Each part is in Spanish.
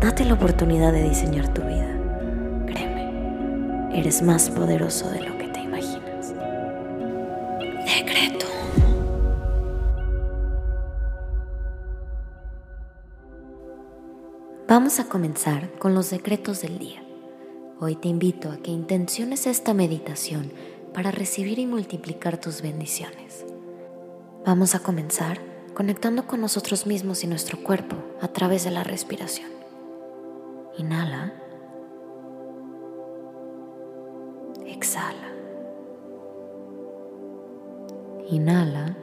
Date la oportunidad de diseñar tu vida. Créeme, eres más poderoso de lo que te imaginas. Decreto. Vamos a comenzar con los decretos del día. Hoy te invito a que intenciones esta meditación para recibir y multiplicar tus bendiciones. Vamos a comenzar conectando con nosotros mismos y nuestro cuerpo a través de la respiración. Inhala. Exhala. Inhala.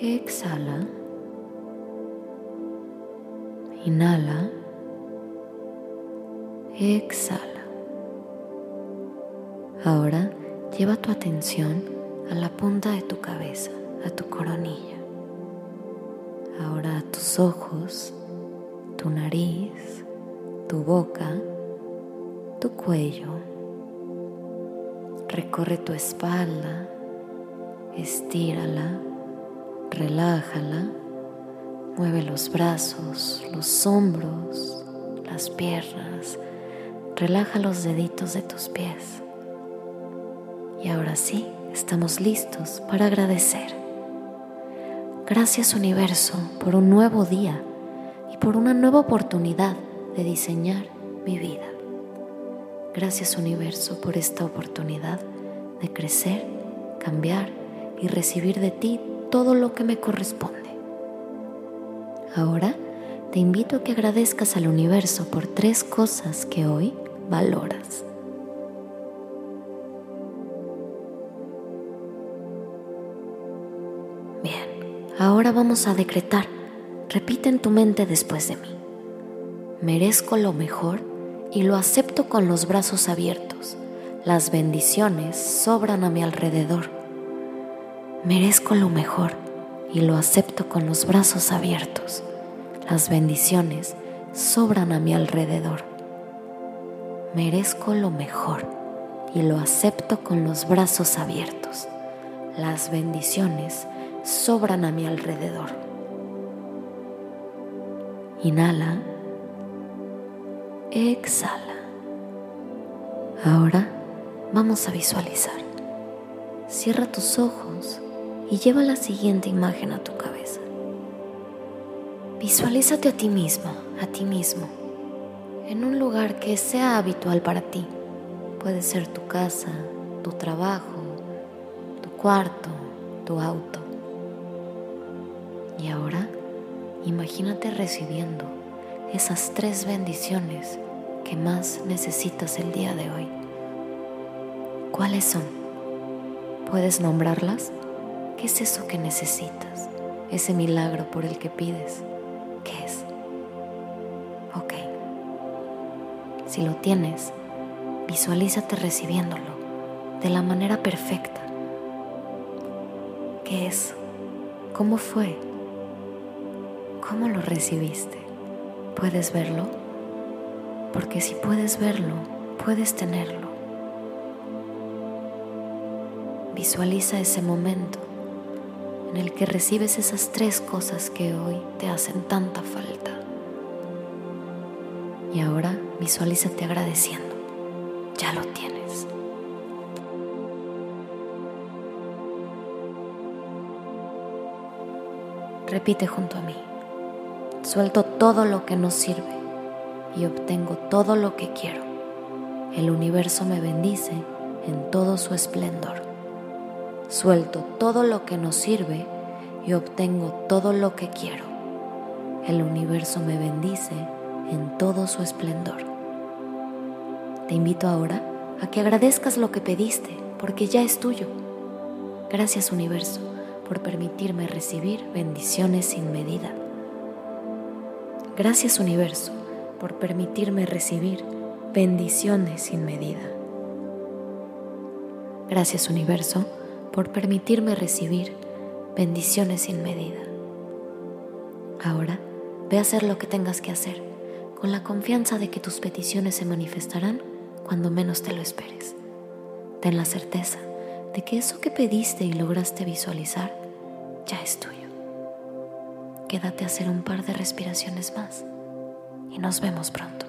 Exhala. Inhala. Exhala. Ahora lleva tu atención a la punta de tu cabeza, a tu coronilla. Ahora a tus ojos, tu nariz, tu boca, tu cuello. Recorre tu espalda, estírala, relájala, mueve los brazos, los hombros, las piernas, relaja los deditos de tus pies. Y ahora sí, estamos listos para agradecer. Gracias universo por un nuevo día por una nueva oportunidad de diseñar mi vida. Gracias universo por esta oportunidad de crecer, cambiar y recibir de ti todo lo que me corresponde. Ahora te invito a que agradezcas al universo por tres cosas que hoy valoras. Ahora vamos a decretar. Repite en tu mente después de mí. Merezco lo mejor y lo acepto con los brazos abiertos. Las bendiciones sobran a mi alrededor. Merezco lo mejor y lo acepto con los brazos abiertos. Las bendiciones sobran a mi alrededor. Merezco lo mejor y lo acepto con los brazos abiertos. Las bendiciones sobran a mi alrededor. Inhala. Exhala. Ahora vamos a visualizar. Cierra tus ojos y lleva la siguiente imagen a tu cabeza. Visualízate a ti mismo, a ti mismo, en un lugar que sea habitual para ti. Puede ser tu casa, tu trabajo, tu cuarto, tu auto. Y ahora imagínate recibiendo esas tres bendiciones que más necesitas el día de hoy. ¿Cuáles son? ¿Puedes nombrarlas? ¿Qué es eso que necesitas? Ese milagro por el que pides. ¿Qué es? Ok. Si lo tienes, visualízate recibiéndolo de la manera perfecta. ¿Qué es? ¿Cómo fue? ¿Cómo lo recibiste? ¿Puedes verlo? Porque si puedes verlo, puedes tenerlo. Visualiza ese momento en el que recibes esas tres cosas que hoy te hacen tanta falta. Y ahora visualízate agradeciendo. Ya lo tienes. Repite junto a mí. Suelto todo lo que no sirve y obtengo todo lo que quiero. El universo me bendice en todo su esplendor. Suelto todo lo que no sirve y obtengo todo lo que quiero. El universo me bendice en todo su esplendor. Te invito ahora a que agradezcas lo que pediste, porque ya es tuyo. Gracias universo por permitirme recibir bendiciones sin medida. Gracias universo por permitirme recibir bendiciones sin medida. Gracias universo por permitirme recibir bendiciones sin medida. Ahora ve a hacer lo que tengas que hacer con la confianza de que tus peticiones se manifestarán cuando menos te lo esperes. Ten la certeza de que eso que pediste y lograste visualizar ya es tuyo. Quédate a hacer un par de respiraciones más y nos vemos pronto.